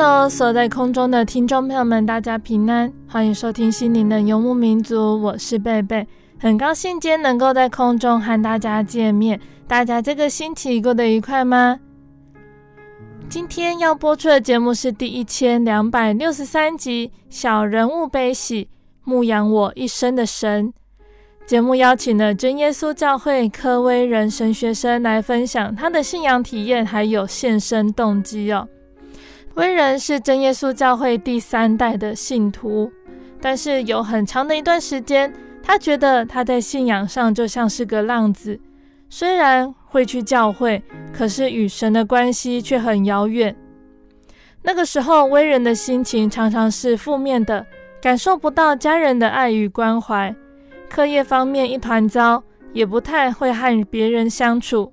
Hello，所在空中的听众朋友们，大家平安，欢迎收听心灵的游牧民族，我是贝贝，很高兴今天能够在空中和大家见面。大家这个星期过得愉快吗？今天要播出的节目是第一千两百六十三集《小人物悲喜，牧养我一生的神》。节目邀请了真耶稣教会科威人神学生来分享他的信仰体验，还有献身动机哦。威人是真耶稣教会第三代的信徒，但是有很长的一段时间，他觉得他在信仰上就像是个浪子，虽然会去教会，可是与神的关系却很遥远。那个时候，威人的心情常常是负面的，感受不到家人的爱与关怀，课业方面一团糟，也不太会和别人相处。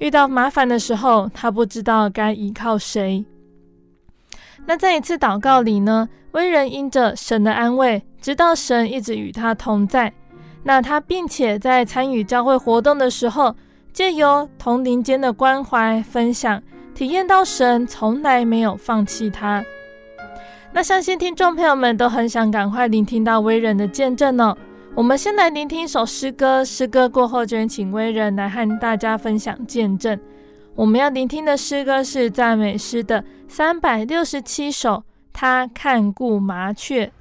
遇到麻烦的时候，他不知道该依靠谁。那在一次祷告里呢，威人因着神的安慰，知道神一直与他同在。那他并且在参与教会活动的时候，借由同龄间的关怀分享，体验到神从来没有放弃他。那相信听众朋友们都很想赶快聆听到威人的见证哦。我们先来聆听一首诗歌，诗歌过后就请威人来和大家分享见证。我们要聆听的诗歌是赞美诗的三百六十七首，他看顾麻雀。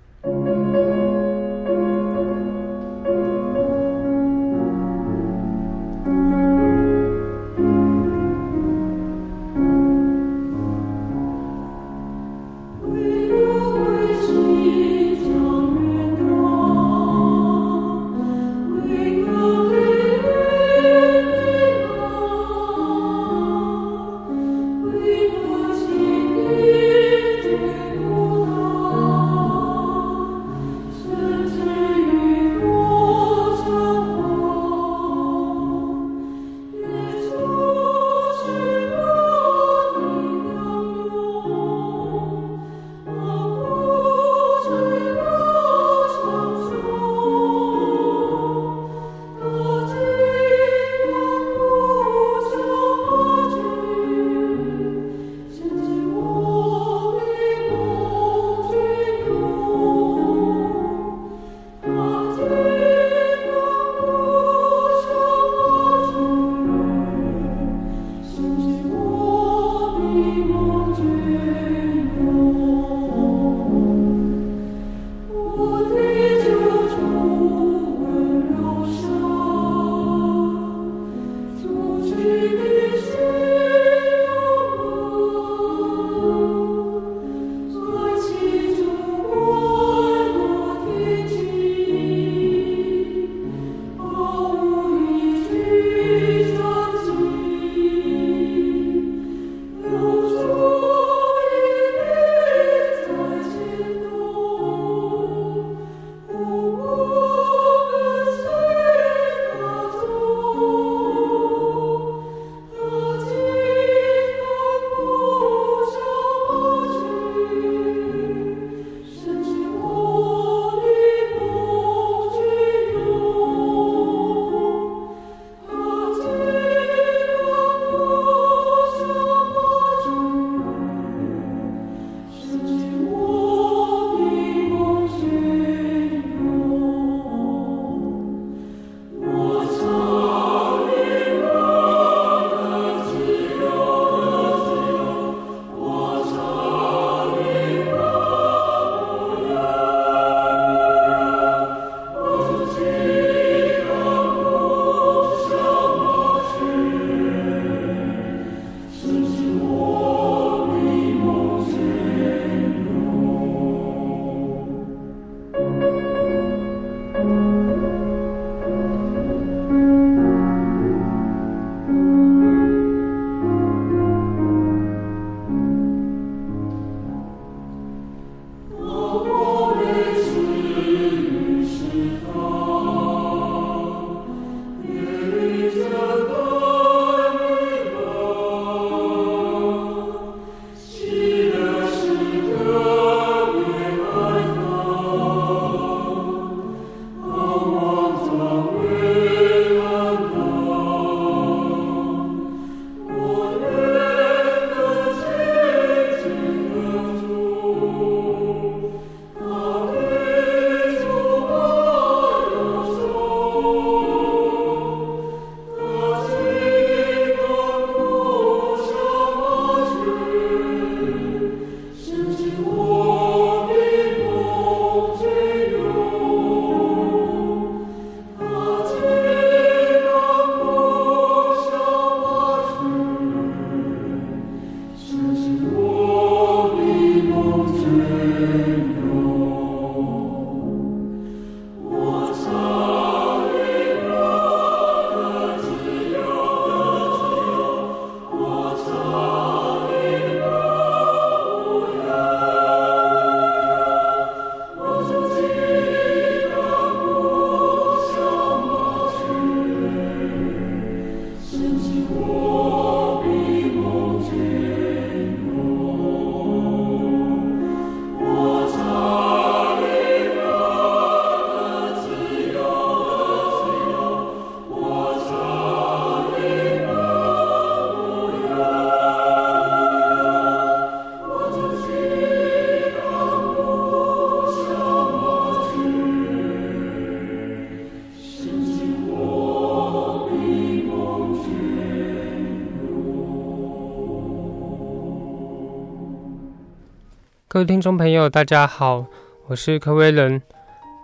位听众朋友，大家好，我是柯威伦，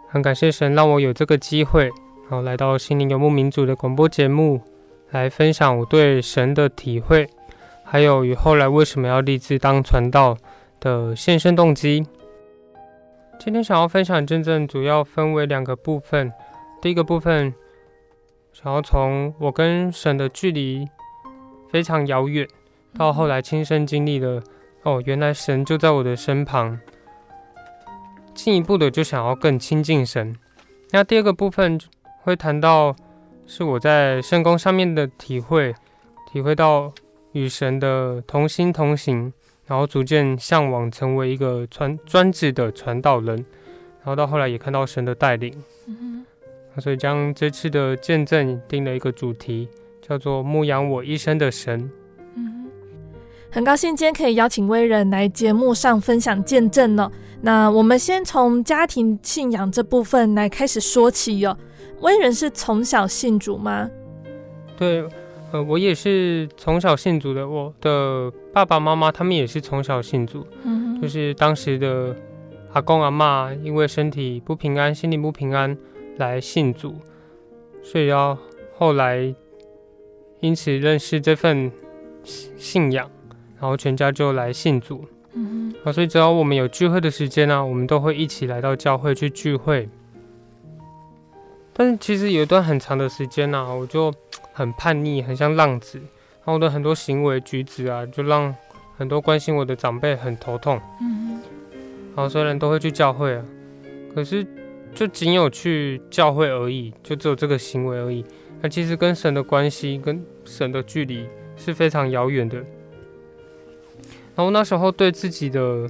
很感谢神让我有这个机会，然后来到心灵游牧民族的广播节目，来分享我对神的体会，还有与后来为什么要立志当传道的献身动机。今天想要分享见证，主要分为两个部分，第一个部分想要从我跟神的距离非常遥远，到后来亲身经历了。哦，原来神就在我的身旁，进一步的就想要更亲近神。那第二个部分会谈到是我在圣宫上面的体会，体会到与神的同心同行，然后逐渐向往成为一个传专职的传道人，然后到后来也看到神的带领。嗯哼，所以将这次的见证定了一个主题，叫做牧养我一生的神。很高兴今天可以邀请威人来节目上分享见证呢。那我们先从家庭信仰这部分来开始说起哟。威人是从小信主吗？对，呃，我也是从小信主的。我的爸爸妈妈他们也是从小信主，嗯，就是当时的阿公阿妈因为身体不平安、心里不平安来信主，所以要后来因此认识这份信仰。然后全家就来信主，嗯所以只要我们有聚会的时间呢、啊，我们都会一起来到教会去聚会。但是其实有一段很长的时间呢、啊，我就很叛逆，很像浪子，然后我的很多行为举止啊，就让很多关心我的长辈很头痛。嗯哼，然后虽然都会去教会啊，可是就仅有去教会而已，就只有这个行为而已。那其实跟神的关系，跟神的距离是非常遥远的。然后那时候对自己的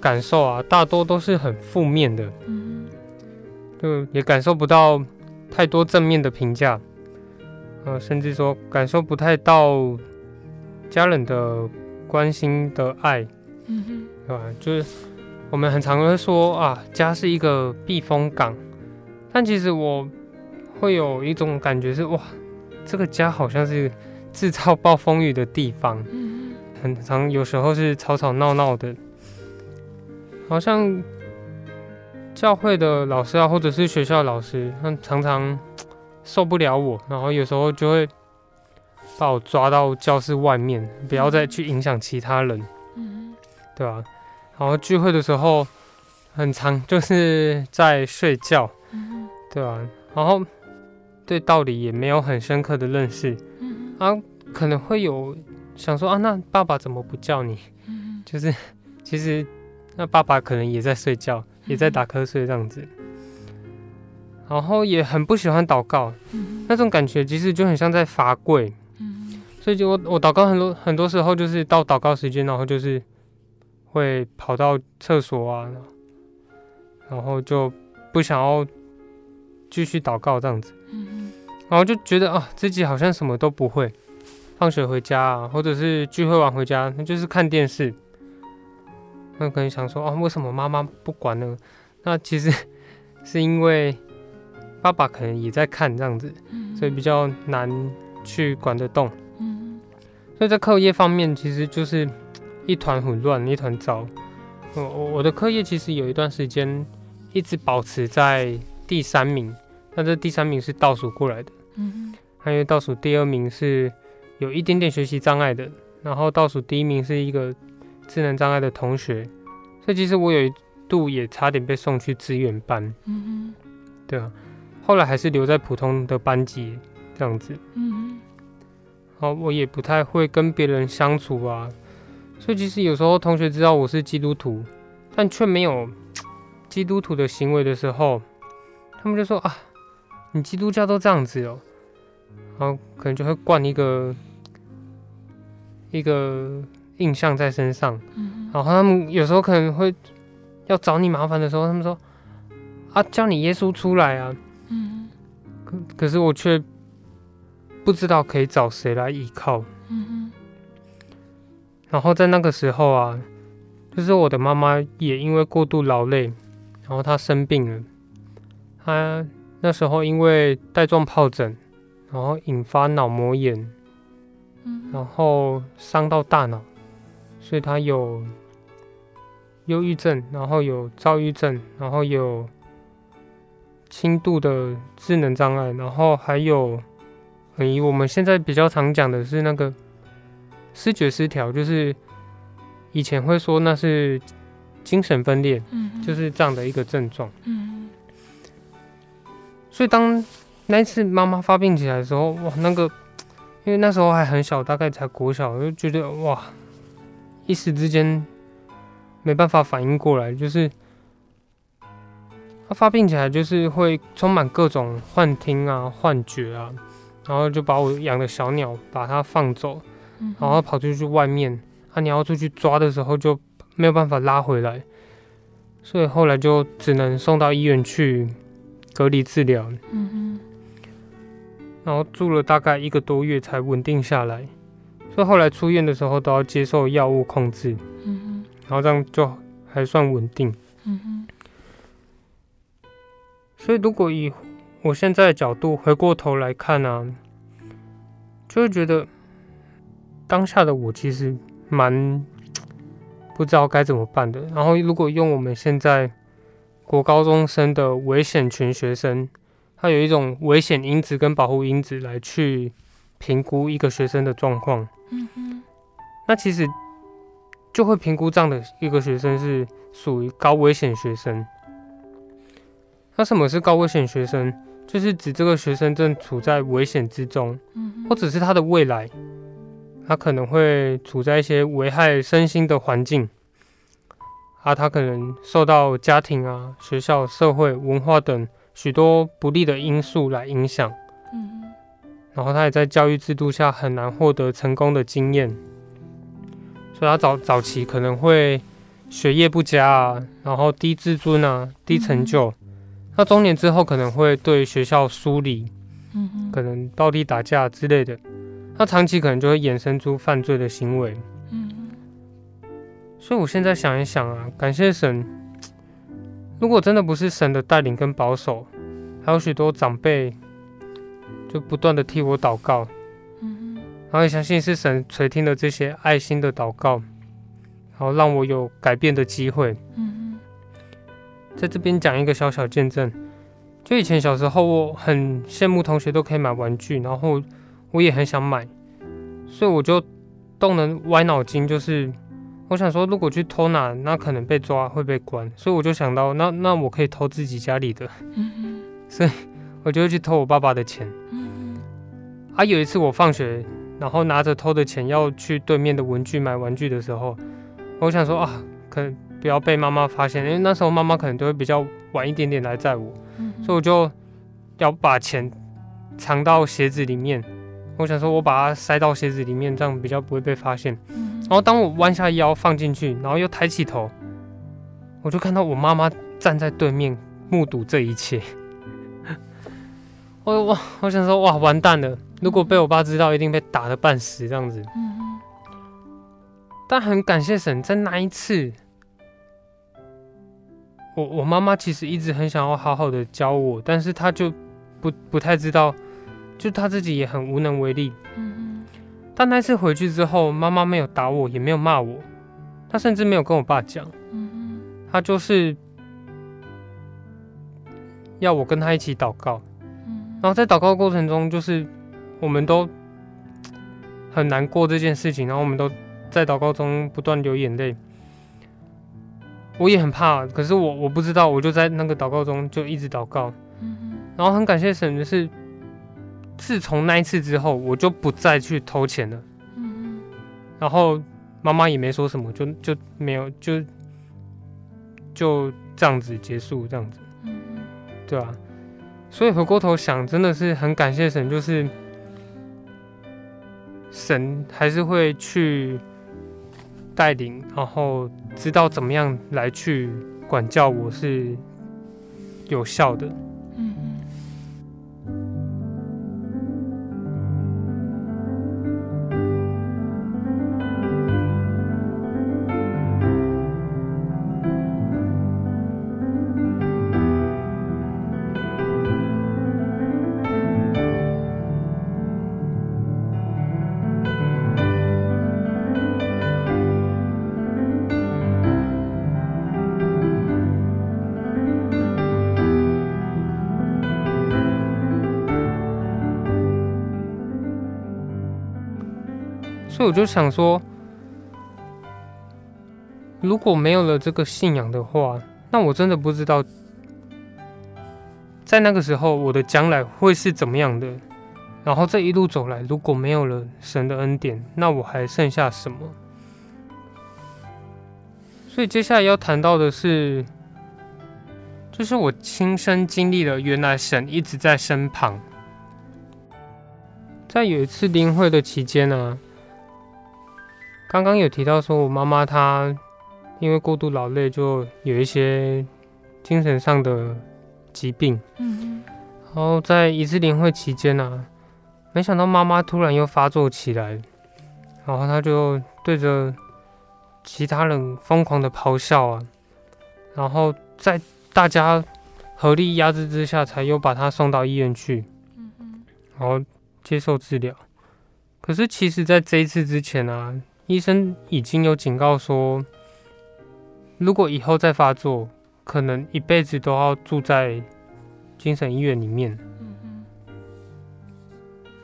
感受啊，大多都是很负面的，嗯，就也感受不到太多正面的评价，呃，甚至说感受不太到家人的关心的爱，嗯哼，对吧？就是我们很常会说啊，家是一个避风港，但其实我会有一种感觉是，哇，这个家好像是制造暴风雨的地方。很常有时候是吵吵闹闹的，好像教会的老师啊，或者是学校老师，他常常受不了我，然后有时候就会把我抓到教室外面，不要再去影响其他人，嗯，对吧？然后聚会的时候，很常就是在睡觉，嗯，对吧？然后对道理也没有很深刻的认识，嗯，啊，可能会有。想说啊，那爸爸怎么不叫你？嗯、就是其实那爸爸可能也在睡觉，嗯、也在打瞌睡这样子。然后也很不喜欢祷告，嗯、那种感觉其实就很像在罚跪。嗯、所以就我我祷告很多很多时候就是到祷告时间，然后就是会跑到厕所啊，然后就不想要继续祷告这样子。嗯、然后就觉得啊，自己好像什么都不会。放学回家啊，或者是聚会完回家，那就是看电视。那可能想说啊，为什么妈妈不管呢？那其实 是因为爸爸可能也在看这样子，所以比较难去管得动。所以在课业方面，其实就是一团混乱，一团糟。我我我的课业其实有一段时间一直保持在第三名，那这第三名是倒数过来的。嗯，还有倒数第二名是。有一点点学习障碍的，然后倒数第一名是一个智能障碍的同学，所以其实我有一度也差点被送去资源班，嗯，对啊，后来还是留在普通的班级这样子，嗯，好，我也不太会跟别人相处啊，所以其实有时候同学知道我是基督徒，但却没有 基督徒的行为的时候，他们就说啊，你基督教都这样子哦。然后可能就会灌一个一个印象在身上，嗯、然后他们有时候可能会要找你麻烦的时候，他们说啊，叫你耶稣出来啊，嗯、可可是我却不知道可以找谁来依靠，嗯、然后在那个时候啊，就是我的妈妈也因为过度劳累，然后她生病了，她那时候因为带状疱疹。然后引发脑膜炎，然后伤到大脑，所以他有忧郁症，然后有躁郁症，然后有轻度的智能障碍，然后还有，以我们现在比较常讲的是那个视觉失调，就是以前会说那是精神分裂，嗯，就是这样的一个症状，嗯，所以当那一次妈妈发病起来的时候，哇，那个因为那时候还很小，大概才国小，我就觉得哇，一时之间没办法反应过来，就是她发病起来就是会充满各种幻听啊、幻觉啊。然后就把我养的小鸟把它放走，然后跑出去外面，啊，你要出去抓的时候就没有办法拉回来，所以后来就只能送到医院去隔离治疗。嗯哼，然后住了大概一个多月才稳定下来，所以后来出院的时候都要接受药物控制。嗯哼，然后这样就还算稳定。嗯哼，所以如果以我现在的角度回过头来看呢、啊，就会觉得当下的我其实蛮不知道该怎么办的。然后，如果用我们现在国高中生的危险群学生，他有一种危险因子跟保护因子来去评估一个学生的状况。嗯哼，那其实就会评估这样的一个学生是属于高危险学生。那什么是高危险学生？就是指这个学生正处在危险之中，或者是他的未来，他可能会处在一些危害身心的环境，啊，他可能受到家庭啊、学校、社会、文化等许多不利的因素来影响，然后他也在教育制度下很难获得成功的经验，所以他早早期可能会学业不佳啊，然后低自尊啊、低成就。那中年之后可能会对学校疏离，嗯哼，可能暴力打架之类的。那长期可能就会衍生出犯罪的行为。所以我现在想一想啊，感谢神，如果真的不是神的带领跟保守，还有许多长辈就不断的替我祷告，嗯。然后也相信是神垂听了这些爱心的祷告，然后让我有改变的机会，嗯。在这边讲一个小小见证，就以前小时候，我很羡慕同学都可以买玩具，然后我也很想买，所以我就动了歪脑筋，就是我想说，如果去偷拿，那可能被抓会被关，所以我就想到，那那我可以偷自己家里的，所以我就会去偷我爸爸的钱。啊，有一次我放学，然后拿着偷的钱要去对面的文具买玩具的时候，我想说啊，可能。不要被妈妈发现，因为那时候妈妈可能都会比较晚一点点来载我，嗯、所以我就要把钱藏到鞋子里面。我想说，我把它塞到鞋子里面，这样比较不会被发现。嗯、然后当我弯下腰放进去，然后又抬起头，我就看到我妈妈站在对面目睹这一切。我我我想说，哇，完蛋了！如果被我爸知道，一定被打的半死这样子。嗯、但很感谢神，在那一次。我我妈妈其实一直很想要好好的教我，但是她就不不太知道，就她自己也很无能为力。嗯嗯。但那次回去之后，妈妈没有打我，也没有骂我，她甚至没有跟我爸讲。她就是要我跟她一起祷告。嗯。然后在祷告过程中，就是我们都很难过这件事情，然后我们都在祷告中不断流眼泪。我也很怕，可是我我不知道，我就在那个祷告中就一直祷告，嗯、然后很感谢神的是，自从那一次之后，我就不再去偷钱了，嗯、然后妈妈也没说什么，就就没有就就这样子结束这样子，对啊，所以回过头想，真的是很感谢神，就是神还是会去带领，然后。知道怎么样来去管教我是有效的。以我就想说，如果没有了这个信仰的话，那我真的不知道，在那个时候我的将来会是怎么样的。然后这一路走来，如果没有了神的恩典，那我还剩下什么？所以接下来要谈到的是，就是我亲身经历了，原来神一直在身旁。在有一次灵会的期间呢，刚刚有提到说我妈妈她因为过度劳累，就有一些精神上的疾病。嗯，然后在一次年会期间呢，没想到妈妈突然又发作起来，然后她就对着其他人疯狂的咆哮啊，然后在大家合力压制之下，才又把她送到医院去，然后接受治疗。可是其实，在这一次之前啊，医生已经有警告说，如果以后再发作，可能一辈子都要住在精神医院里面。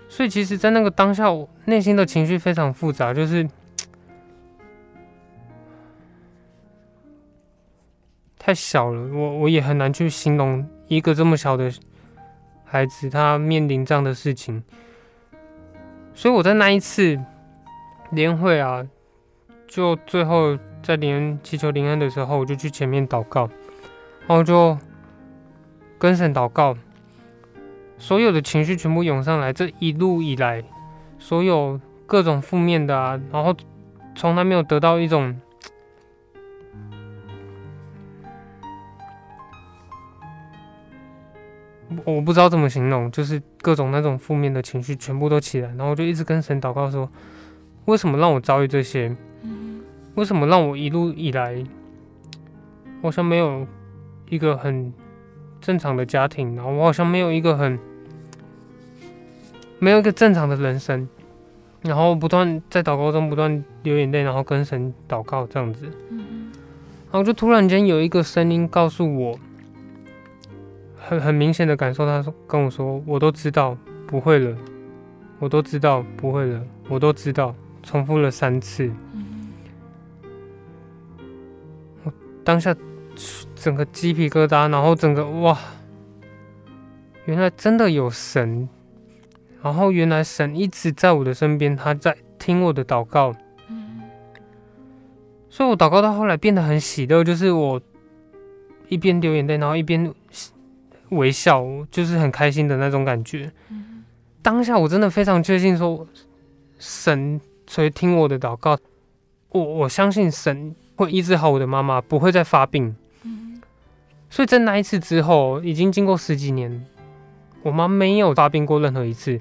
所以，其实，在那个当下，我内心的情绪非常复杂，就是。太小了，我我也很难去形容一个这么小的孩子，他面临这样的事情。所以我在那一次联会啊，就最后在连祈求灵恩的时候，我就去前面祷告，然后就跟神祷告，所有的情绪全部涌上来。这一路以来，所有各种负面的啊，然后从来没有得到一种。我不知道怎么形容，就是各种那种负面的情绪全部都起来，然后我就一直跟神祷告说：为什么让我遭遇这些？为什么让我一路以来，好像没有一个很正常的家庭，然后我好像没有一个很没有一个正常的人生，然后不断在祷告中不断流眼泪，然后跟神祷告这样子，然后就突然间有一个声音告诉我。很很明显的感受，他说跟我说，我都知道不会了，我都知道不会了，我都知道，重复了三次。我当下整个鸡皮疙瘩，然后整个哇，原来真的有神，然后原来神一直在我的身边，他在听我的祷告。所以我祷告到后来变得很喜乐，就是我一边流眼泪，然后一边。微笑，就是很开心的那种感觉。当下我真的非常确信说，神垂听我的祷告，我我相信神会医治好我的妈妈，不会再发病。所以在那一次之后，已经经过十几年，我妈没有发病过任何一次，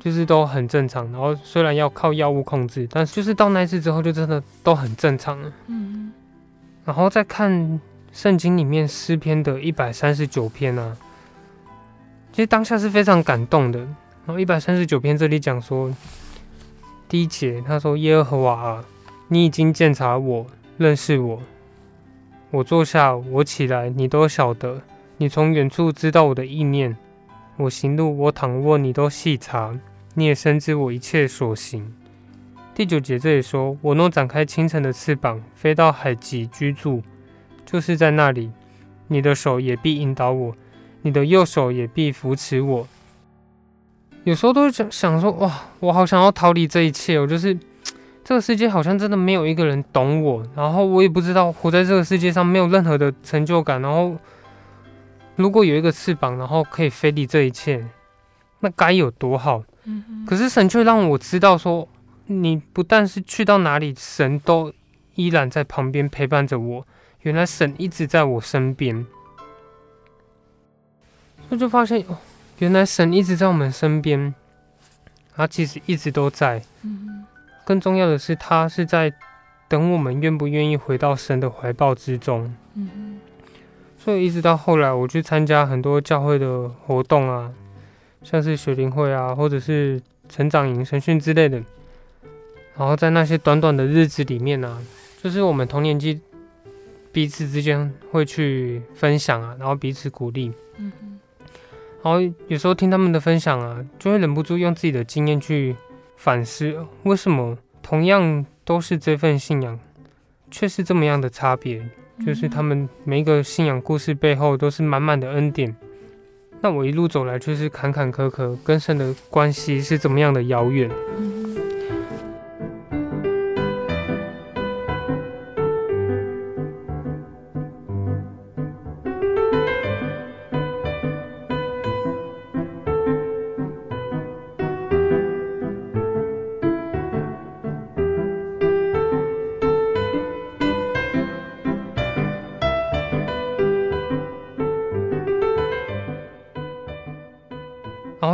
就是都很正常。然后虽然要靠药物控制，但是就是到那一次之后，就真的都很正常了。然后再看。圣经里面诗篇的一百三十九篇啊，其实当下是非常感动的。然后一百三十九篇这里讲说，第一节他说：“耶和华啊，你已经鉴察我，认识我。我坐下，我起来，你都晓得。你从远处知道我的意念，我行路，我躺卧，你都细察。你也深知我一切所行。”第九节这里说：“我若展开清晨的翅膀，飞到海极居住。”就是在那里，你的手也必引导我，你的右手也必扶持我。有时候都会想想说，哇，我好想要逃离这一切。我就是这个世界好像真的没有一个人懂我，然后我也不知道活在这个世界上没有任何的成就感。然后如果有一个翅膀，然后可以飞离这一切，那该有多好。可是神却让我知道说，你不但是去到哪里，神都依然在旁边陪伴着我。原来神一直在我身边，我就发现哦，原来神一直在我们身边，他其实一直都在。更重要的是，他是在等我们愿不愿意回到神的怀抱之中。所以一直到后来，我去参加很多教会的活动啊，像是学灵会啊，或者是成长营、神训之类的。然后在那些短短的日子里面呢、啊，就是我们同年纪。彼此之间会去分享啊，然后彼此鼓励。然后有时候听他们的分享啊，就会忍不住用自己的经验去反思，为什么同样都是这份信仰，却是这么样的差别。就是他们每一个信仰故事背后都是满满的恩典，那我一路走来却是坎坎坷坷，跟神的关系是怎么样的遥远。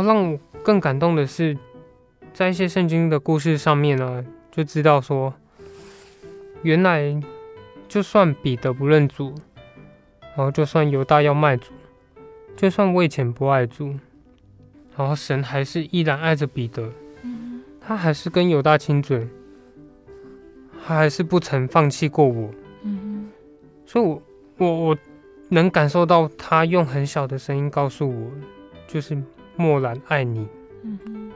让我更感动的是，在一些圣经的故事上面呢，就知道说，原来就算彼得不认主，然后就算犹大要卖主，就算我以前不爱主，然后神还是依然爱着彼得，他还是跟犹大亲嘴，他还是不曾放弃过我，所以我我我能感受到他用很小的声音告诉我，就是。默然爱你，嗯哼。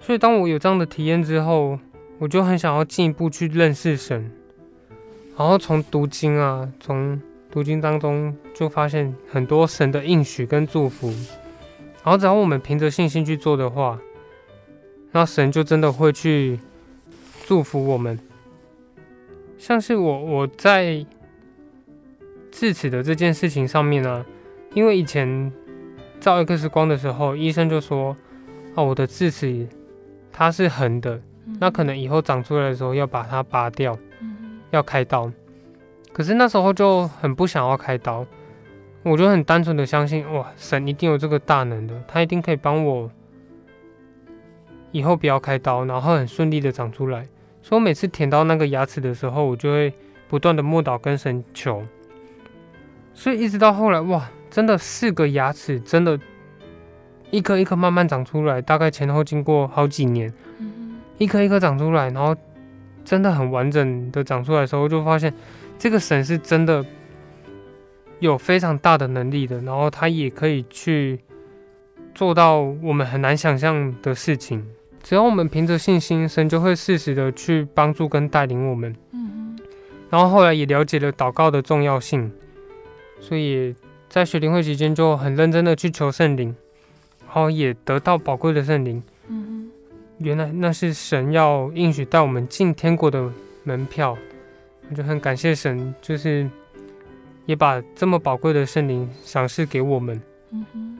所以当我有这样的体验之后，我就很想要进一步去认识神，然后从读经啊，从读经当中就发现很多神的应许跟祝福，然后只要我们凭着信心去做的话，那神就真的会去祝福我们。像是我我在智齿的这件事情上面呢、啊，因为以前。照 X 光的时候，医生就说：“哦，我的智齿它是横的，那可能以后长出来的时候要把它拔掉，要开刀。可是那时候就很不想要开刀，我就很单纯的相信，哇，神一定有这个大能的，他一定可以帮我以后不要开刀，然后很顺利的长出来。所以我每次舔到那个牙齿的时候，我就会不断的默祷跟神求。所以一直到后来，哇！”真的四个牙齿，真的，一颗一颗慢慢长出来，大概前后经过好几年，一颗一颗长出来，然后真的很完整的长出来的时候，就发现这个神是真的有非常大的能力的，然后他也可以去做到我们很难想象的事情。只要我们凭着信心，神就会适时的去帮助跟带领我们。然后后来也了解了祷告的重要性，所以。在学灵会期间，就很认真的去求圣灵，然后也得到宝贵的圣灵。嗯，原来那是神要应许带我们进天国的门票，我就很感谢神，就是也把这么宝贵的圣灵赏赐给我们。嗯哼。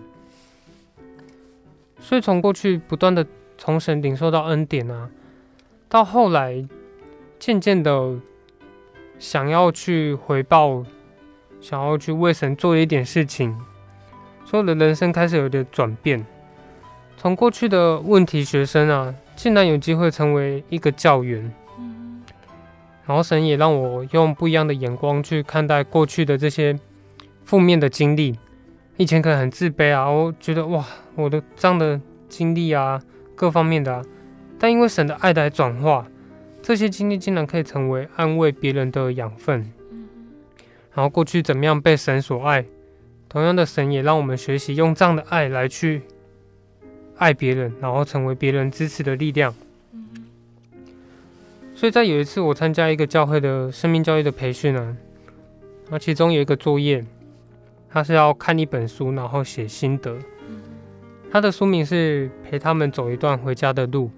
所以从过去不断的从神领受到恩典啊，到后来渐渐的想要去回报。想要去为神做一点事情，所有的人生开始有点转变。从过去的问题学生啊，竟然有机会成为一个教员。然后神也让我用不一样的眼光去看待过去的这些负面的经历。以前可能很自卑啊，我觉得哇，我的这样的经历啊，各方面的啊，但因为神的爱来转化，这些经历竟然可以成为安慰别人的养分。然后过去怎么样被神所爱，同样的神也让我们学习用这样的爱来去爱别人，然后成为别人支持的力量。所以在有一次我参加一个教会的生命教育的培训呢，那其中有一个作业，他是要看一本书，然后写心得。他的书名是陪他们走一段回家的路，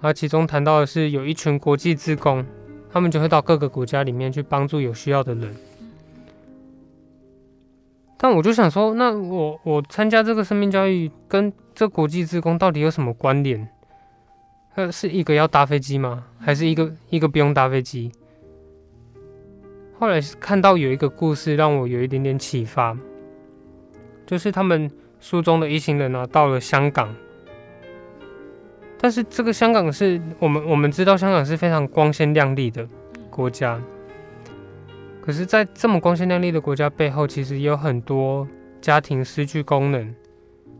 而其中谈到的是有一群国际志工。他们就会到各个国家里面去帮助有需要的人，但我就想说，那我我参加这个生命教育跟这国际志工到底有什么关联？呃，是一个要搭飞机吗？还是一个一个不用搭飞机？后来看到有一个故事让我有一点点启发，就是他们书中的一行人啊，到了香港。但是这个香港是我们我们知道，香港是非常光鲜亮丽的国家。可是，在这么光鲜亮丽的国家背后，其实也有很多家庭失去功能，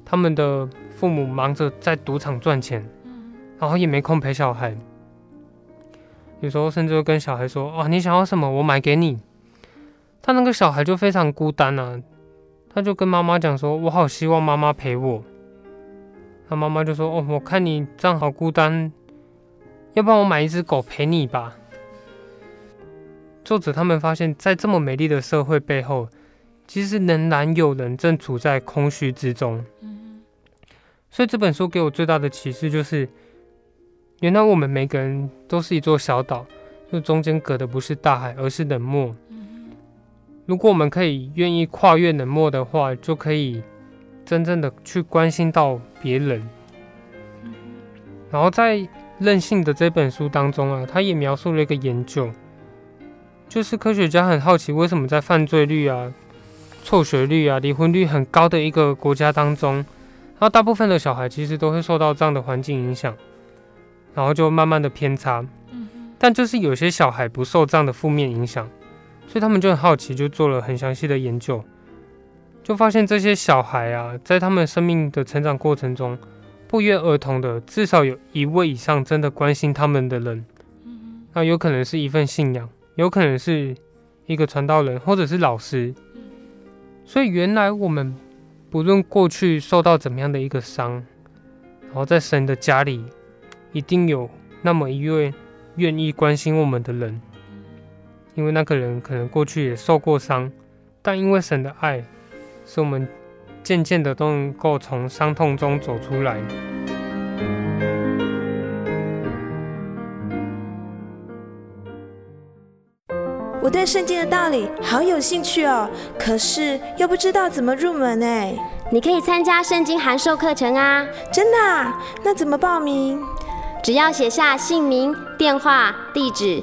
他们的父母忙着在赌场赚钱，然后也没空陪小孩。有时候甚至会跟小孩说：“哦，你想要什么，我买给你。”他那个小孩就非常孤单啊，他就跟妈妈讲说：“我好希望妈妈陪我。”他妈妈就说：“哦，我看你这样好孤单，要不然我买一只狗陪你吧。作者他们发现，在这么美丽的社会背后，其实仍然有人正处在空虚之中。所以这本书给我最大的启示就是，原来我们每个人都是一座小岛，就中间隔的不是大海，而是冷漠。如果我们可以愿意跨越冷漠的话，就可以真正的去关心到别人。然后在《任性》的这本书当中啊，他也描述了一个研究，就是科学家很好奇，为什么在犯罪率啊、辍学率啊、离婚率很高的一个国家当中，然后大部分的小孩其实都会受到这样的环境影响，然后就慢慢的偏差。但就是有些小孩不受这样的负面影响，所以他们就很好奇，就做了很详细的研究，就发现这些小孩啊，在他们生命的成长过程中。不约而同的，至少有一位以上真的关心他们的人，那有可能是一份信仰，有可能是一个传道人，或者是老师。所以原来我们不论过去受到怎么样的一个伤，然后在神的家里，一定有那么一位愿意关心我们的人，因为那个人可能过去也受过伤，但因为神的爱，是我们。渐渐的都能够从伤痛中走出来。我对圣经的道理好有兴趣哦，可是又不知道怎么入门哎。你可以参加圣经函授课程啊！真的啊？那怎么报名？只要写下姓名、电话、地址。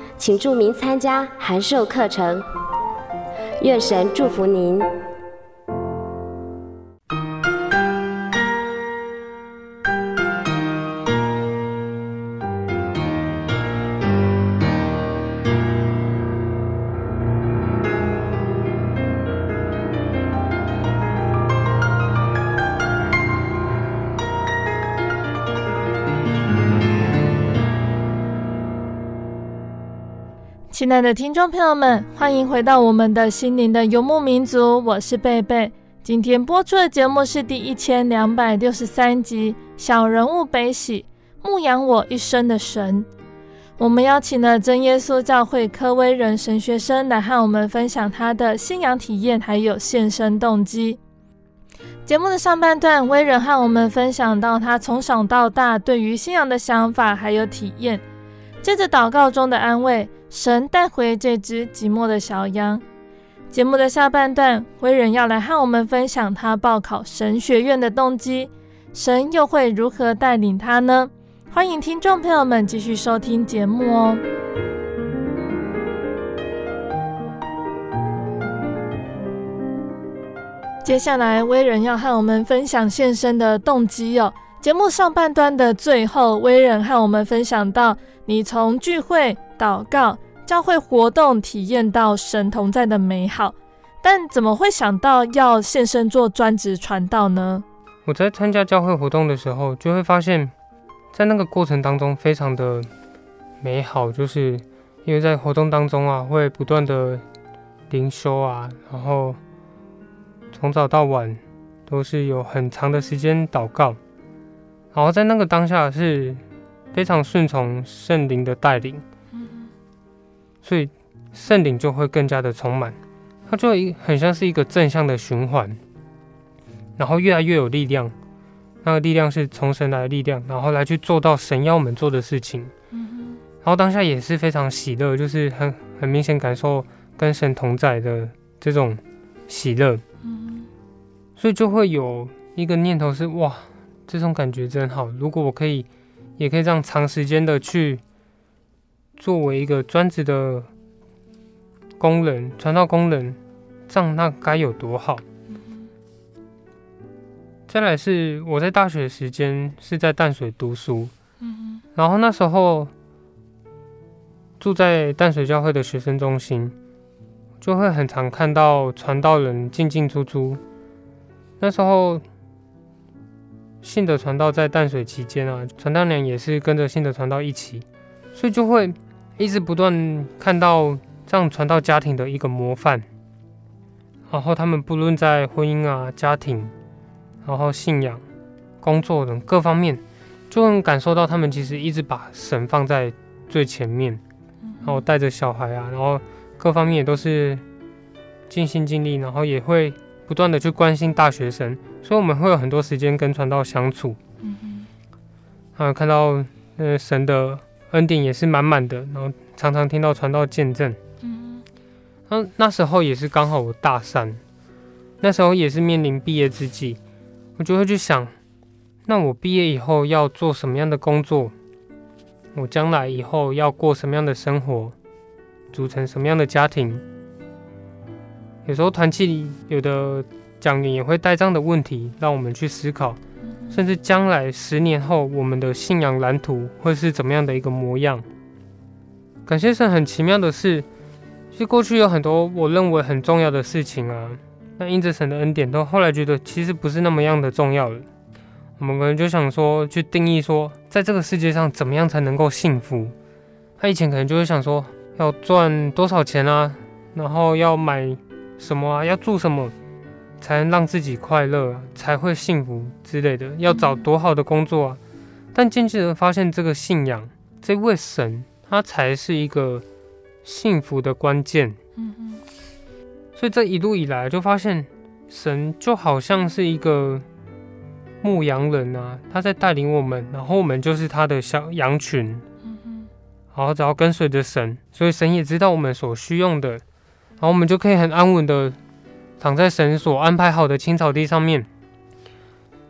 请注明参加函授课程，愿神祝福您。亲爱的听众朋友们，欢迎回到我们的心灵的游牧民族，我是贝贝。今天播出的节目是第一千两百六十三集《小人物悲喜》，牧养我一生的神。我们邀请了真耶稣教会科威人神学生来和我们分享他的信仰体验，还有献身动机。节目的上半段，威人和我们分享到他从小到大对于信仰的想法还有体验。接着祷告中的安慰，神带回这只寂寞的小羊。节目的下半段，威人要来和我们分享他报考神学院的动机，神又会如何带领他呢？欢迎听众朋友们继续收听节目哦。接下来，威人要和我们分享献身的动机哦。节目上半段的最后，威人和我们分享到，你从聚会、祷告、教会活动体验到神同在的美好，但怎么会想到要献身做专职传道呢？我在参加教会活动的时候，就会发现，在那个过程当中非常的美好，就是因为在活动当中啊，会不断的灵修啊，然后从早到晚都是有很长的时间祷告。然后在那个当下是非常顺从圣灵的带领，所以圣灵就会更加的充满，它就一很像是一个正向的循环，然后越来越有力量，那个力量是从神来的力量，然后来去做到神要我们做的事情，然后当下也是非常喜乐，就是很很明显感受跟神同在的这种喜乐，所以就会有一个念头是哇。这种感觉真好。如果我可以，也可以这样长时间的去作为一个专职的工人、传道工人，这样那该有多好。再来是我在大学时间是在淡水读书，然后那时候住在淡水教会的学生中心，就会很常看到传道人进进出出。那时候，信的传道在淡水期间啊，传道娘也是跟着信的传道一起，所以就会一直不断看到这样传道家庭的一个模范。然后他们不论在婚姻啊、家庭，然后信仰、工作等各方面，就能感受到他们其实一直把神放在最前面，然后带着小孩啊，然后各方面也都是尽心尽力，然后也会不断的去关心大学生，所以我们会有很多时间跟传道相处。嗯看到呃神的恩典也是满满的，然后常常听到传道见证。嗯，那那时候也是刚好我大三，那时候也是面临毕业之际，我就会去想，那我毕业以后要做什么样的工作？我将来以后要过什么样的生活，组成什么样的家庭？有时候团契里有的讲员也会带这样的问题，让我们去思考，甚至将来十年后我们的信仰蓝图会是怎么样的一个模样？感谢神，很奇妙的是，其实过去有很多我认为很重要的事情啊，那因着神的恩典，都后来觉得其实不是那么样的重要了。我们可能就想说，去定义说，在这个世界上怎么样才能够幸福？他以前可能就会想说，要赚多少钱啊，然后要买什么啊，要住什么，才能让自己快乐啊，才会幸福之类的，要找多好的工作啊。但渐渐的发现，这个信仰，这位神，他才是一个幸福的关键。嗯嗯。所以这一路以来，就发现神就好像是一个。牧羊人啊，他在带领我们，然后我们就是他的小羊群，嗯嗯，然后只要跟随着神，所以神也知道我们所需用的，然后我们就可以很安稳的躺在神所安排好的青草地上面。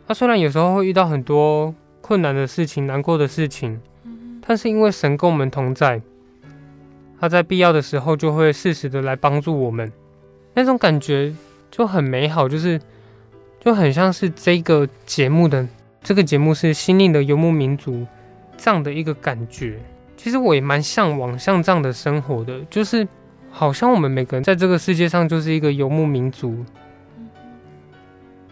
他虽然有时候会遇到很多困难的事情、难过的事情，但是因为神跟我们同在，他在必要的时候就会适时的来帮助我们，那种感觉就很美好，就是。就很像是这个节目的这个节目是心灵的游牧民族这样的一个感觉。其实我也蛮向往像这样的生活的，就是好像我们每个人在这个世界上就是一个游牧民族，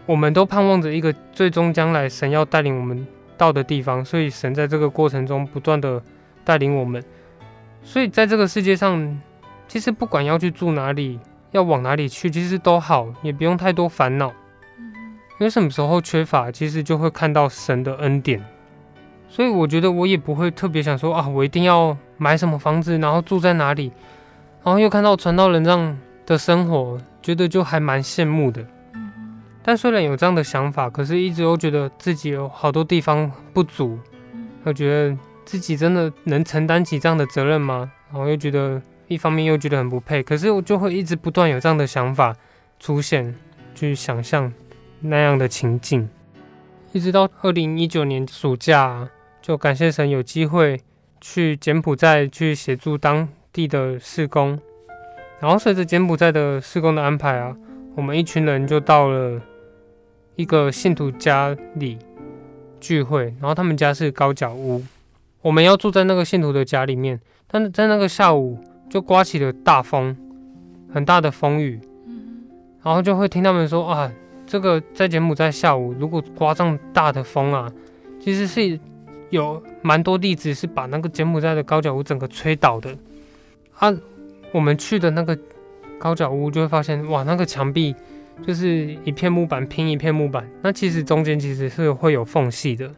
我们都盼望着一个最终将来神要带领我们到的地方，所以神在这个过程中不断的带领我们。所以在这个世界上，其实不管要去住哪里，要往哪里去，其实都好，也不用太多烦恼。因为什么时候缺乏，其实就会看到神的恩典，所以我觉得我也不会特别想说啊，我一定要买什么房子，然后住在哪里，然后又看到传道人这样的生活，觉得就还蛮羡慕的。但虽然有这样的想法，可是一直都觉得自己有好多地方不足，又觉得自己真的能承担起这样的责任吗？然后又觉得一方面又觉得很不配，可是我就会一直不断有这样的想法出现，去想象。那样的情境，一直到二零一九年暑假，就感谢神有机会去柬埔寨去协助当地的施工。然后随着柬埔寨的施工的安排啊，我们一群人就到了一个信徒家里聚会。然后他们家是高脚屋，我们要住在那个信徒的家里面。但是在那个下午就刮起了大风，很大的风雨。然后就会听他们说啊。这个在柬埔寨下午，如果刮这么大的风啊，其实是有蛮多例子是把那个柬埔寨的高脚屋整个吹倒的。啊，我们去的那个高脚屋就会发现，哇，那个墙壁就是一片木板拼一片木板，那其实中间其实是会有缝隙的，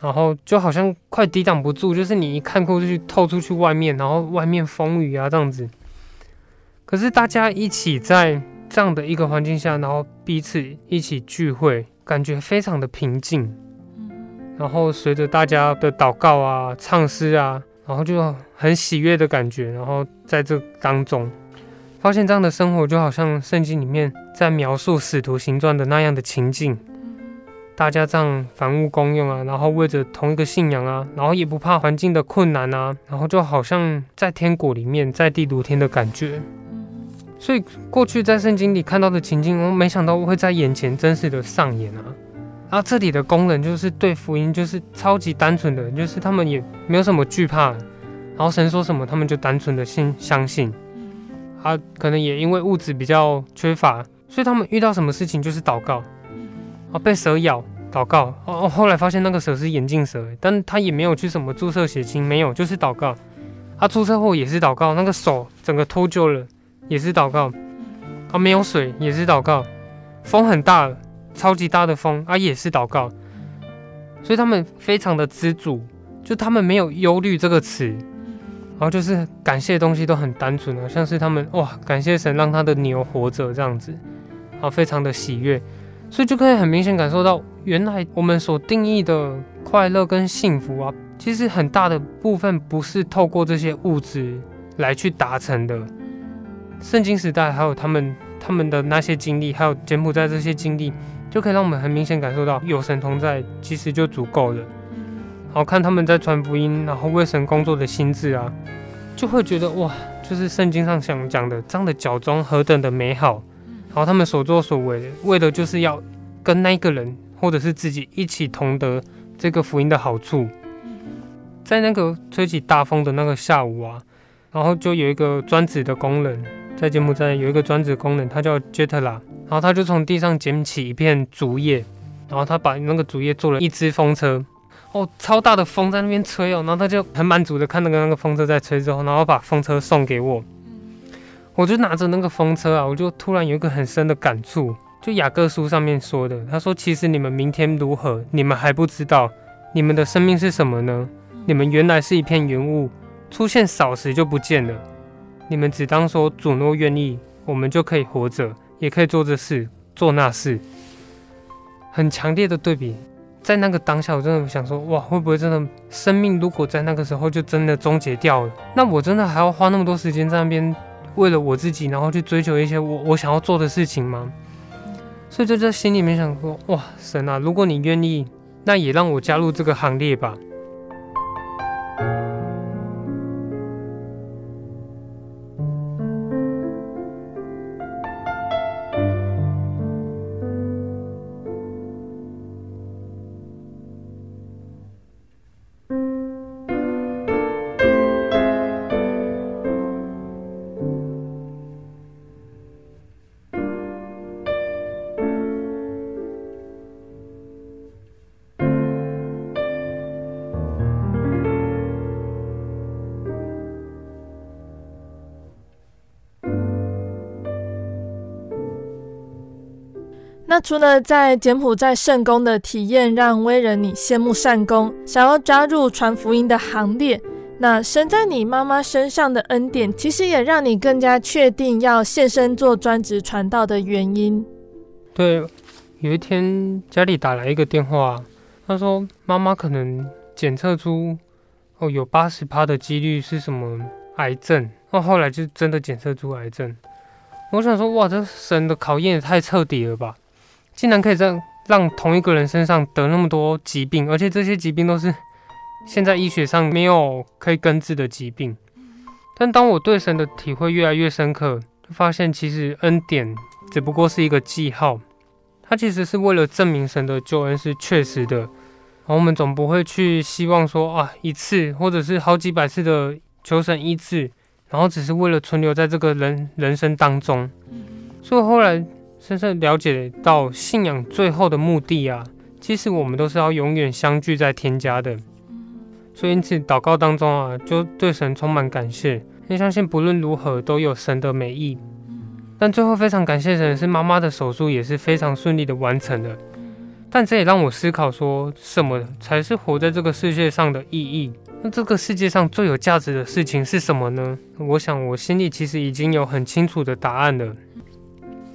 然后就好像快抵挡不住，就是你一看过去透出去外面，然后外面风雨啊这样子。可是大家一起在。这样的一个环境下，然后彼此一起聚会，感觉非常的平静。然后随着大家的祷告啊、唱诗啊，然后就很喜悦的感觉。然后在这当中，发现这样的生活就好像圣经里面在描述使徒行传的那样的情境。大家这样房屋公用啊，然后为着同一个信仰啊，然后也不怕环境的困难啊，然后就好像在天国里面，在地如天的感觉。所以过去在圣经里看到的情境，我没想到会在眼前真实的上演啊！啊，这里的工人就是对福音就是超级单纯的，就是他们也没有什么惧怕，然后神说什么，他们就单纯的信相信。啊，可能也因为物质比较缺乏，所以他们遇到什么事情就是祷告。啊，被蛇咬，祷告。哦哦，后来发现那个蛇是眼镜蛇，但他也没有去什么注射血清，没有，就是祷告。他出车祸也是祷告，那个手整个脱臼了，也是祷告。啊，没有水也是祷告，风很大，超级大的风啊，也是祷告。所以他们非常的知足，就他们没有忧虑这个词，然后就是感谢的东西都很单纯啊，像是他们哇，感谢神让他的牛活着这样子，啊，非常的喜悦，所以就可以很明显感受到，原来我们所定义的快乐跟幸福啊。其实很大的部分不是透过这些物质来去达成的。圣经时代还有他们他们的那些经历，还有柬埔寨这些经历，就可以让我们很明显感受到有神同在，其实就足够了。然后看他们在传福音，然后为神工作的心智啊，就会觉得哇，就是圣经上想讲的这样的脚踪何等的美好。然后他们所作所为，为的就是要跟那个人或者是自己一起同得这个福音的好处。在那个吹起大风的那个下午啊，然后就有一个专职的工人，在柬埔寨有一个专职工人，他叫 Jetla，然后他就从地上捡起一片竹叶，然后他把那个竹叶做了一只风车，哦，超大的风在那边吹哦，然后他就很满足的看那个那个风车在吹之后，然后把风车送给我，我就拿着那个风车啊，我就突然有一个很深的感触，就雅各书上面说的，他说其实你们明天如何，你们还不知道，你们的生命是什么呢？你们原来是一片云雾，出现少时就不见了。你们只当说主若愿意，我们就可以活着，也可以做这事，做那事。很强烈的对比，在那个当下，我真的想说，哇，会不会真的生命如果在那个时候就真的终结掉了？那我真的还要花那么多时间在那边，为了我自己，然后去追求一些我我想要做的事情吗？所以就在心里面想说，哇，神啊，如果你愿意，那也让我加入这个行列吧。那除了在柬埔寨圣工的体验让威人你羡慕善工，想要加入传福音的行列，那神在你妈妈身上的恩典，其实也让你更加确定要献身做专职传道的原因。对，有一天家里打来一个电话，他说妈妈可能检测出哦有八十趴的几率是什么癌症，那后来就真的检测出癌症。我想说哇，这神的考验也太彻底了吧！竟然可以让让同一个人身上得那么多疾病，而且这些疾病都是现在医学上没有可以根治的疾病。但当我对神的体会越来越深刻，就发现其实恩典只不过是一个记号，它其实是为了证明神的救恩是确实的。然后我们总不会去希望说啊一次或者是好几百次的求神医治，然后只是为了存留在这个人人生当中。所以后来。深深了解到信仰最后的目的啊，其实我们都是要永远相聚在天家的。所以因此祷告当中啊，就对神充满感谢，也相信不论如何都有神的美意。但最后非常感谢神是妈妈的手术也是非常顺利的完成了。但这也让我思考说，什么才是活在这个世界上的意义？那这个世界上最有价值的事情是什么呢？我想我心里其实已经有很清楚的答案了。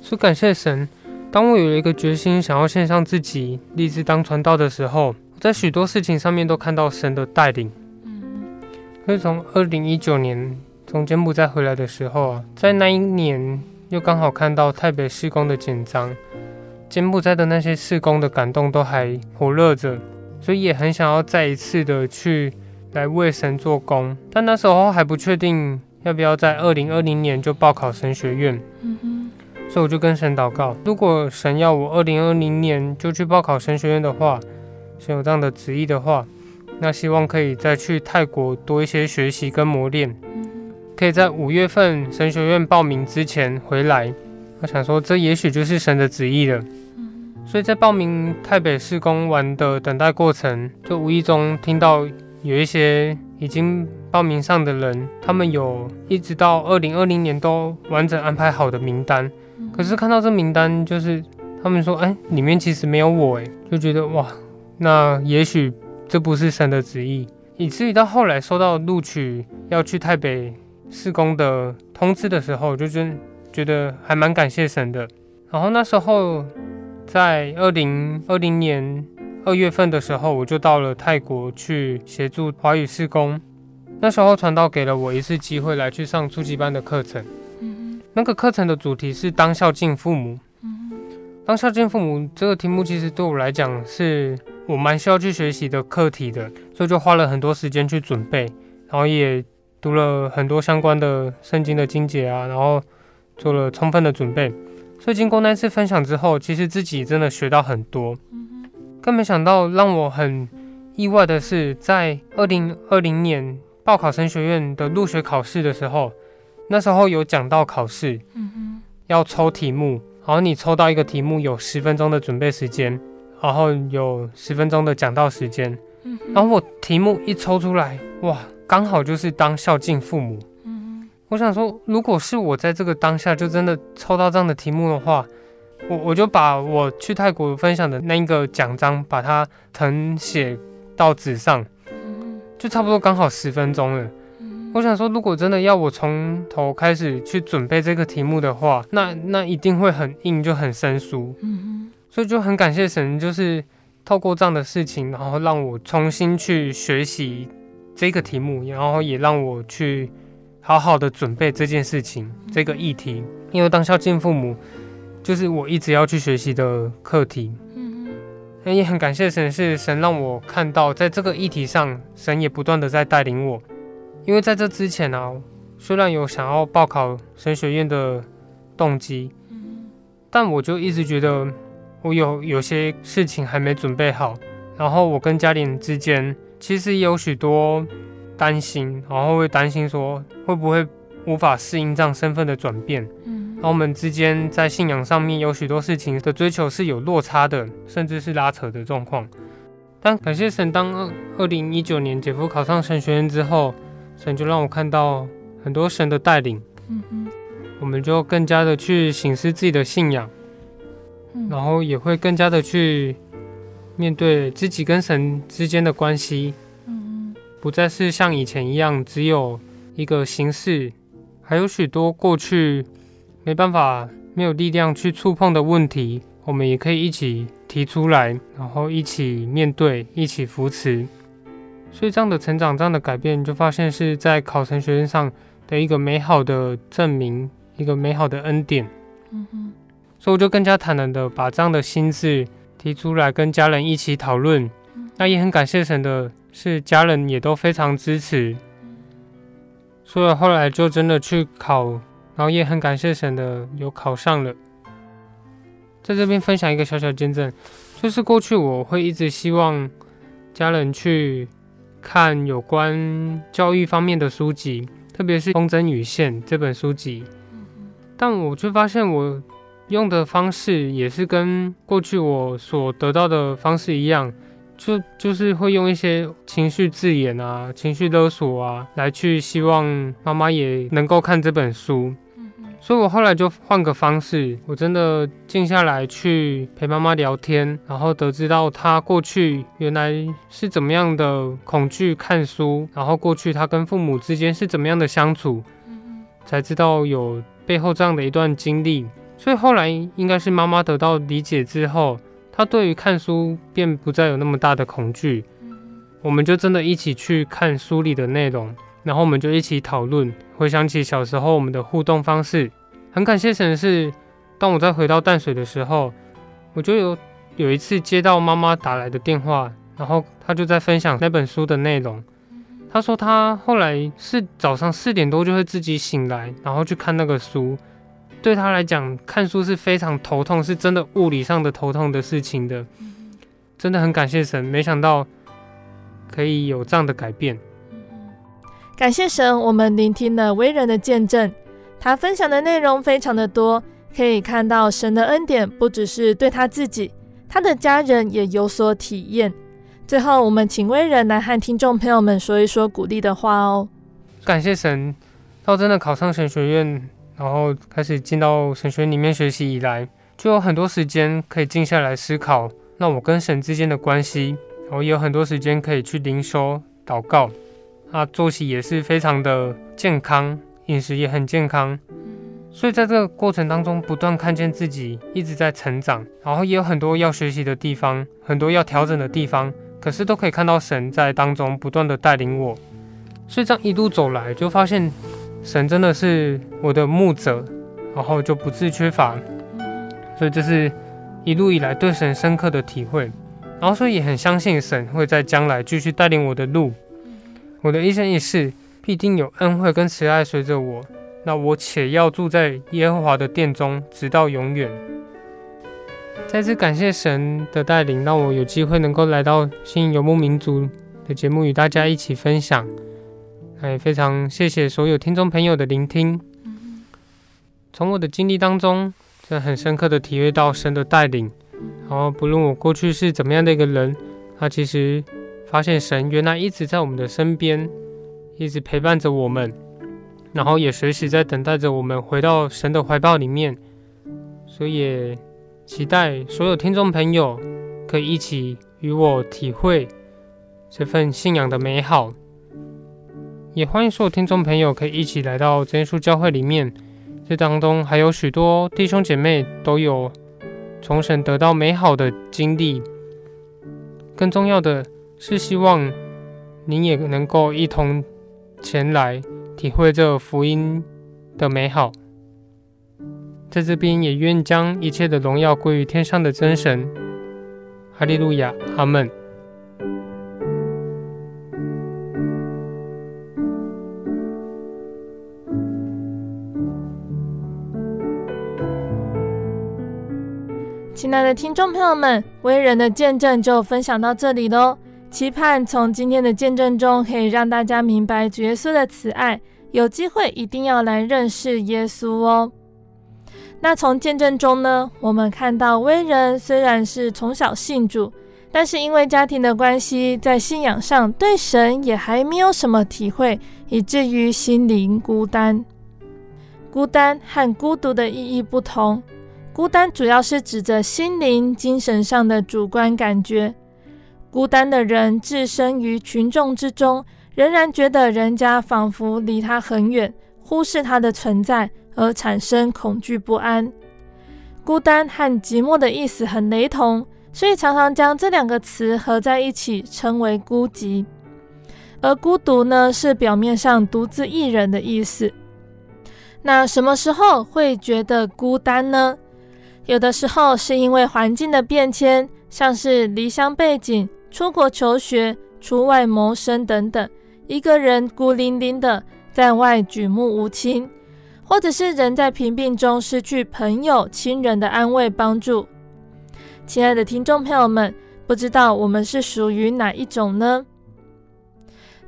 所以感谢神，当我有了一个决心，想要献上自己，立志当传道的时候，在许多事情上面都看到神的带领。嗯，所以从二零一九年从柬埔寨回来的时候啊，在那一年又刚好看到台北施工的简章，柬埔寨的那些事工的感动都还火热着，所以也很想要再一次的去来为神做工，但那时候还不确定要不要在二零二零年就报考神学院。所以我就跟神祷告，如果神要我二零二零年就去报考神学院的话，神有这样的旨意的话，那希望可以再去泰国多一些学习跟磨练，可以在五月份神学院报名之前回来。我想说，这也许就是神的旨意了。所以在报名台北市公玩的等待过程，就无意中听到有一些已经报名上的人，他们有一直到二零二零年都完整安排好的名单。可是看到这名单，就是他们说，哎，里面其实没有我，哎，就觉得哇，那也许这不是神的旨意，以至于到后来收到录取要去台北事工的通知的时候，就真觉得还蛮感谢神的。然后那时候在二零二零年二月份的时候，我就到了泰国去协助华语事工。那时候传道给了我一次机会来去上初级班的课程。那个课程的主题是当孝敬父母。当孝敬父母这个题目，其实对我来讲是我蛮需要去学习的课题的，所以就花了很多时间去准备，然后也读了很多相关的圣经的经节啊，然后做了充分的准备。所以经过那次分享之后，其实自己真的学到很多。更没想到让我很意外的是，在二零二零年报考神学院的入学考试的时候。那时候有讲到考试，嗯哼，要抽题目，然后你抽到一个题目有十分钟的准备时间，然后有十分钟的讲到时间，嗯，然后我题目一抽出来，哇，刚好就是当孝敬父母，嗯哼，我想说，如果是我在这个当下就真的抽到这样的题目的话，我我就把我去泰国分享的那一个奖章，把它誊写到纸上，嗯，就差不多刚好十分钟了。我想说，如果真的要我从头开始去准备这个题目的话，那那一定会很硬，就很生疏。嗯哼，所以就很感谢神，就是透过这样的事情，然后让我重新去学习这个题目，然后也让我去好好的准备这件事情，这个议题。因为当孝敬父母，就是我一直要去学习的课题。嗯哼，也很感谢神，是神让我看到，在这个议题上，神也不断的在带领我。因为在这之前呢、啊，虽然有想要报考神学院的动机，但我就一直觉得我有有些事情还没准备好，然后我跟家里人之间其实也有许多担心，然后会担心说会不会无法适应这样身份的转变，然后我们之间在信仰上面有许多事情的追求是有落差的，甚至是拉扯的状况。但感谢神，当二二零一九年姐夫考上神学院之后。神就让我看到很多神的带领，嗯哼，我们就更加的去省思自己的信仰，嗯，然后也会更加的去面对自己跟神之间的关系，嗯，不再是像以前一样只有一个形式，还有许多过去没办法、没有力量去触碰的问题，我们也可以一起提出来，然后一起面对，一起扶持。所以这样的成长，这样的改变，就发现是在考神学院上的一个美好的证明，一个美好的恩典。嗯哼。所以我就更加坦然的把这样的心志提出来，跟家人一起讨论。那也很感谢神的是，家人也都非常支持。所以后来就真的去考，然后也很感谢神的有考上了。在这边分享一个小小见证，就是过去我会一直希望家人去。看有关教育方面的书籍，特别是《风筝与线》这本书籍，但我却发现我用的方式也是跟过去我所得到的方式一样，就就是会用一些情绪字眼啊、情绪勒索啊，来去希望妈妈也能够看这本书。所以我后来就换个方式，我真的静下来去陪妈妈聊天，然后得知到她过去原来是怎么样的恐惧看书，然后过去她跟父母之间是怎么样的相处，才知道有背后这样的一段经历。所以后来应该是妈妈得到理解之后，她对于看书便不再有那么大的恐惧。我们就真的一起去看书里的内容。然后我们就一起讨论，回想起小时候我们的互动方式。很感谢神的是，当我再回到淡水的时候，我就有有一次接到妈妈打来的电话，然后她就在分享那本书的内容。她说她后来是早上四点多就会自己醒来，然后去看那个书。对她来讲，看书是非常头痛，是真的物理上的头痛的事情的。真的很感谢神，没想到。可以有这样的改变。感谢神，我们聆听了威人的见证，他分享的内容非常的多，可以看到神的恩典不只是对他自己，他的家人也有所体验。最后，我们请威人来和听众朋友们说一说鼓励的话哦。感谢神，到真的考上神学院，然后开始进到神学里面学习以来，就有很多时间可以静下来思考，那我跟神之间的关系。然后也有很多时间可以去灵修、祷告，啊，作息也是非常的健康，饮食也很健康，所以在这个过程当中，不断看见自己一直在成长，然后也有很多要学习的地方，很多要调整的地方，可是都可以看到神在当中不断的带领我，所以这样一路走来，就发现神真的是我的牧者，然后就不致缺乏，所以这是一路以来对神深刻的体会。然后，所以也很相信神会在将来继续带领我的路，我的一生一世必定有恩惠跟慈爱随着我。那我且要住在耶和华的殿中，直到永远。再次感谢神的带领，让我有机会能够来到新游牧民族的节目，与大家一起分享。也非常谢谢所有听众朋友的聆听。从我的经历当中，真的很深刻的体会到神的带领。然后，不论我过去是怎么样的一个人，他其实发现神原来一直在我们的身边，一直陪伴着我们，然后也随时在等待着我们回到神的怀抱里面。所以期待所有听众朋友可以一起与我体会这份信仰的美好。也欢迎所有听众朋友可以一起来到真耶稣教会里面，这当中还有许多弟兄姐妹都有。从神得到美好的经历，更重要的是希望您也能够一同前来体会这福音的美好。在这边也愿将一切的荣耀归于天上的真神。哈利路亚，阿门。亲爱的听众朋友们，威人的见证就分享到这里喽。期盼从今天的见证中，可以让大家明白主耶稣的慈爱。有机会一定要来认识耶稣哦。那从见证中呢，我们看到威人虽然是从小信主，但是因为家庭的关系，在信仰上对神也还没有什么体会，以至于心灵孤单。孤单和孤独的意义不同。孤单主要是指着心灵、精神上的主观感觉。孤单的人置身于群众之中，仍然觉得人家仿佛离他很远，忽视他的存在，而产生恐惧不安。孤单和寂寞的意思很雷同，所以常常将这两个词合在一起，称为孤寂。而孤独呢，是表面上独自一人的意思。那什么时候会觉得孤单呢？有的时候是因为环境的变迁，像是离乡背井、出国求学、出外谋生等等，一个人孤零零的在外举目无亲，或者是人在贫病中失去朋友、亲人的安慰帮助。亲爱的听众朋友们，不知道我们是属于哪一种呢？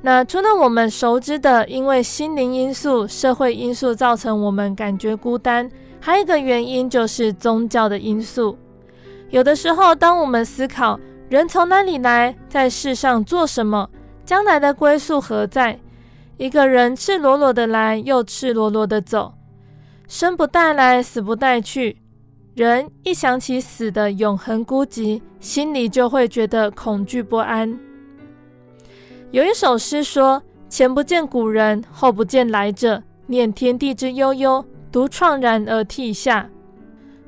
那除了我们熟知的，因为心灵因素、社会因素造成我们感觉孤单。还有一个原因就是宗教的因素。有的时候，当我们思考人从哪里来，在世上做什么，将来的归宿何在，一个人赤裸裸的来，又赤裸裸的走，生不带来，死不带去。人一想起死的永恒孤寂，心里就会觉得恐惧不安。有一首诗说：“前不见古人，后不见来者，念天地之悠悠。”独怆然而涕下，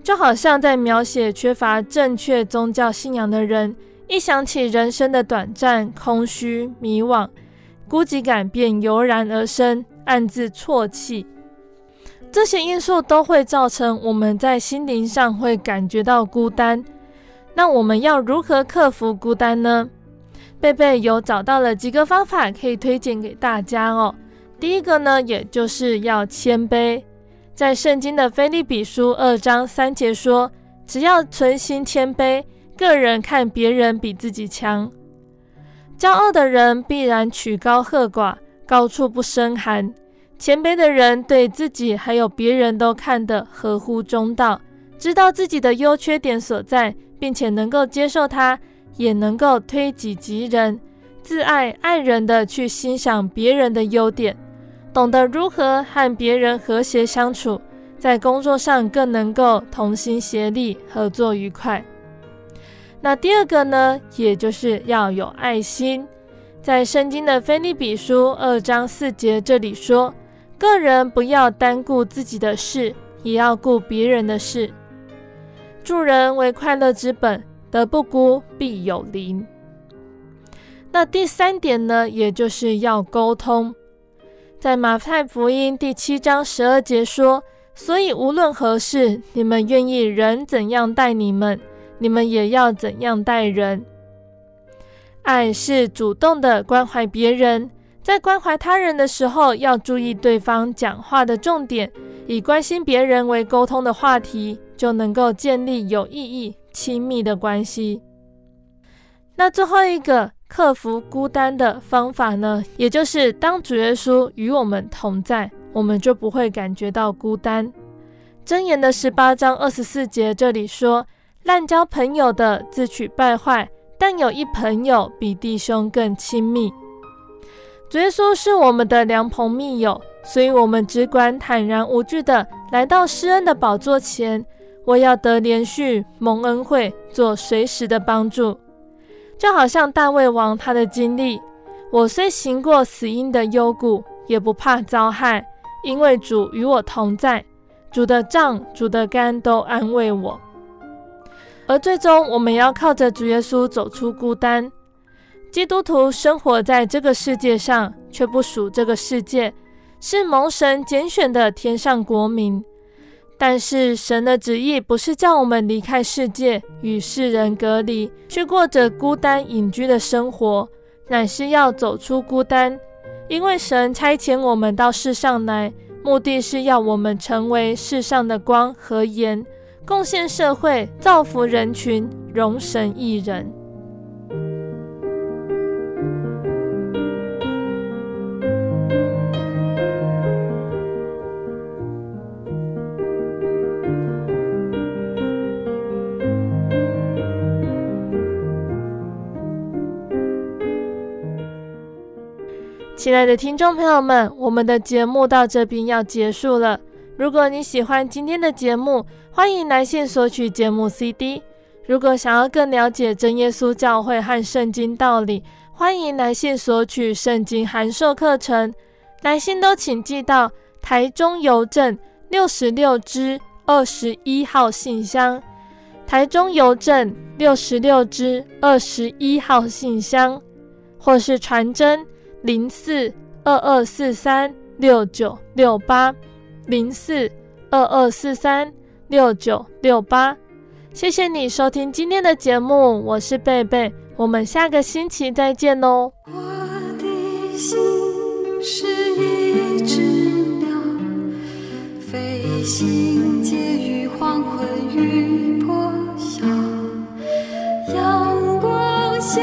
就好像在描写缺乏正确宗教信仰的人，一想起人生的短暂、空虚、迷惘，孤寂感便油然而生，暗自啜泣。这些因素都会造成我们在心灵上会感觉到孤单。那我们要如何克服孤单呢？贝贝有找到了几个方法可以推荐给大家哦。第一个呢，也就是要谦卑。在圣经的腓立比书二章三节说：“只要存心谦卑，个人看别人比自己强。”骄傲的人必然曲高和寡，高处不胜寒；谦卑的人对自己还有别人都看得合乎中道，知道自己的优缺点所在，并且能够接受它，也能够推己及人，自爱爱人的去欣赏别人的优点，懂得如何和别人和谐相处，在工作上更能够同心协力，合作愉快。那第二个呢，也就是要有爱心。在圣经的腓立比书二章四节这里说：“个人不要单顾自己的事，也要顾别人的事。助人为快乐之本，德不孤，必有邻。”那第三点呢，也就是要沟通。在马太福音第七章十二节说：“所以无论何事，你们愿意人怎样待你们。”你们也要怎样待人？爱是主动的关怀别人，在关怀他人的时候，要注意对方讲话的重点，以关心别人为沟通的话题，就能够建立有意义、亲密的关系。那最后一个克服孤单的方法呢？也就是当主耶稣与我们同在，我们就不会感觉到孤单。箴言的十八章二十四节这里说。滥交朋友的自取败坏，但有一朋友比弟兄更亲密。主耶稣是我们的良朋密友，所以我们只管坦然无惧的来到施恩的宝座前，我要得连续蒙恩惠，做随时的帮助。就好像大卫王他的经历，我虽行过死荫的幽谷，也不怕遭害，因为主与我同在，主的杖、主的竿都安慰我。而最终，我们要靠着主耶稣走出孤单。基督徒生活在这个世界上，却不属这个世界，是蒙神拣选的天上国民。但是，神的旨意不是叫我们离开世界，与世人隔离，去过着孤单隐居的生活，乃是要走出孤单。因为神差遣我们到世上来，目的是要我们成为世上的光和盐。贡献社会，造福人群，荣神益人。亲爱的听众朋友们，我们的节目到这边要结束了。如果你喜欢今天的节目，欢迎来信索取节目 CD。如果想要更了解真耶稣教会和圣经道理，欢迎来信索取圣经函授课程。来信都请寄到台中邮政六十六支二十一号信箱。台中邮政六十六支二十一号信箱，或是传真零四二二四三六九六八。零四二二四三六九六八。谢谢你收听今天的节目我是贝贝我们下个星期再见哦。我的心是一只鸟飞行借一黄昏雨破晓阳光下